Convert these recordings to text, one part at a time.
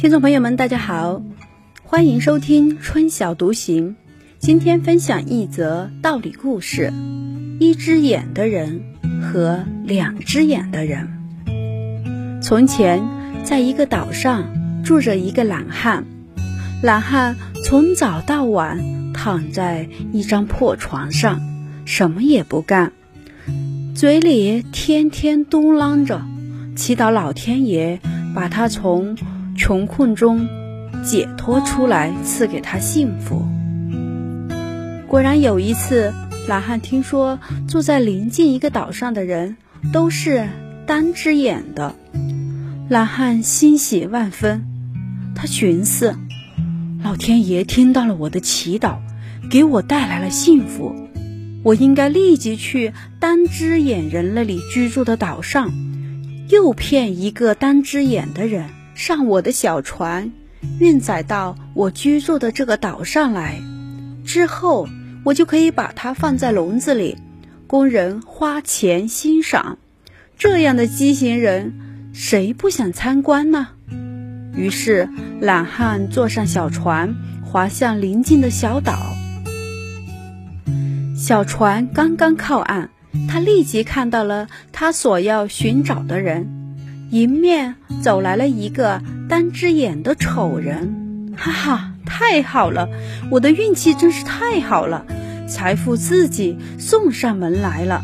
听众朋友们，大家好，欢迎收听春晓独行。今天分享一则道理故事：一只眼的人和两只眼的人。从前，在一个岛上住着一个懒汉。懒汉从早到晚躺在一张破床上，什么也不干，嘴里天天嘟囔着，祈祷老天爷把他从。穷困中解脱出来，赐给他幸福。果然有一次，懒汉听说住在临近一个岛上的人都是单只眼的，懒汉欣喜万分。他寻思：老天爷听到了我的祈祷，给我带来了幸福，我应该立即去单只眼人那里居住的岛上，诱骗一个单只眼的人。上我的小船，运载到我居住的这个岛上来，之后我就可以把它放在笼子里，供人花钱欣赏。这样的畸形人，谁不想参观呢？于是懒汉坐上小船，划向邻近的小岛。小船刚刚靠岸，他立即看到了他所要寻找的人。迎面走来了一个单只眼的丑人，哈哈，太好了！我的运气真是太好了，财富自己送上门来了。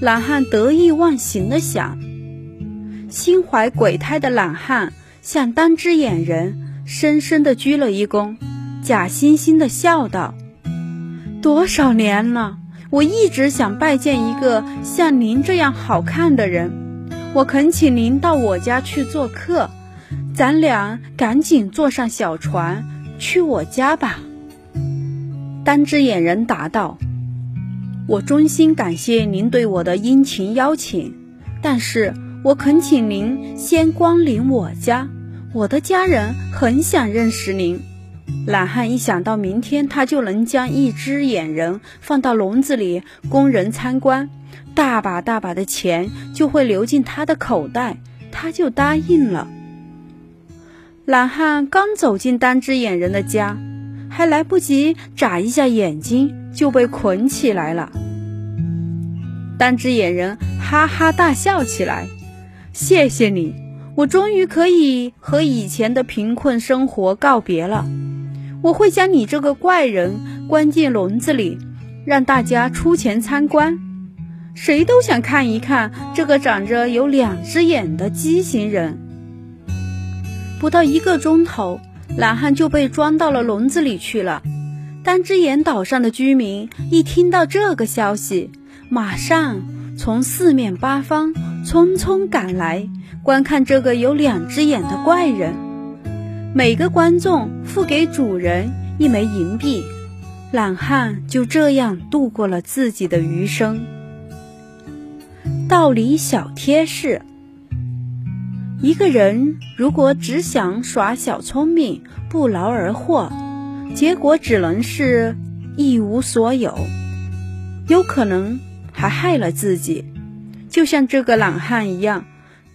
懒汉得意忘形的想。心怀鬼胎的懒汉向单只眼人深深的鞠了一躬，假惺惺的笑道：“多少年了，我一直想拜见一个像您这样好看的人。”我恳请您到我家去做客，咱俩赶紧坐上小船去我家吧。单只眼人答道：“我衷心感谢您对我的殷勤邀请，但是我恳请您先光临我家，我的家人很想认识您。”懒汉一想到明天他就能将一只眼人放到笼子里供人参观。大把大把的钱就会流进他的口袋，他就答应了。懒汉刚走进单只眼人的家，还来不及眨一下眼睛，就被捆起来了。单只眼人哈哈大笑起来：“谢谢你，我终于可以和以前的贫困生活告别了。我会将你这个怪人关进笼子里，让大家出钱参观。”谁都想看一看这个长着有两只眼的畸形人。不到一个钟头，懒汉就被装到了笼子里去了。单只眼岛上的居民一听到这个消息，马上从四面八方匆匆赶来观看这个有两只眼的怪人。每个观众付给主人一枚银币，懒汉就这样度过了自己的余生。道理小贴士：一个人如果只想耍小聪明、不劳而获，结果只能是一无所有，有可能还害了自己。就像这个懒汉一样，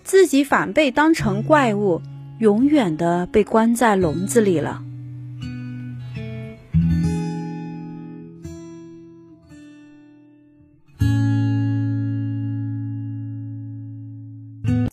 自己反被当成怪物，永远的被关在笼子里了。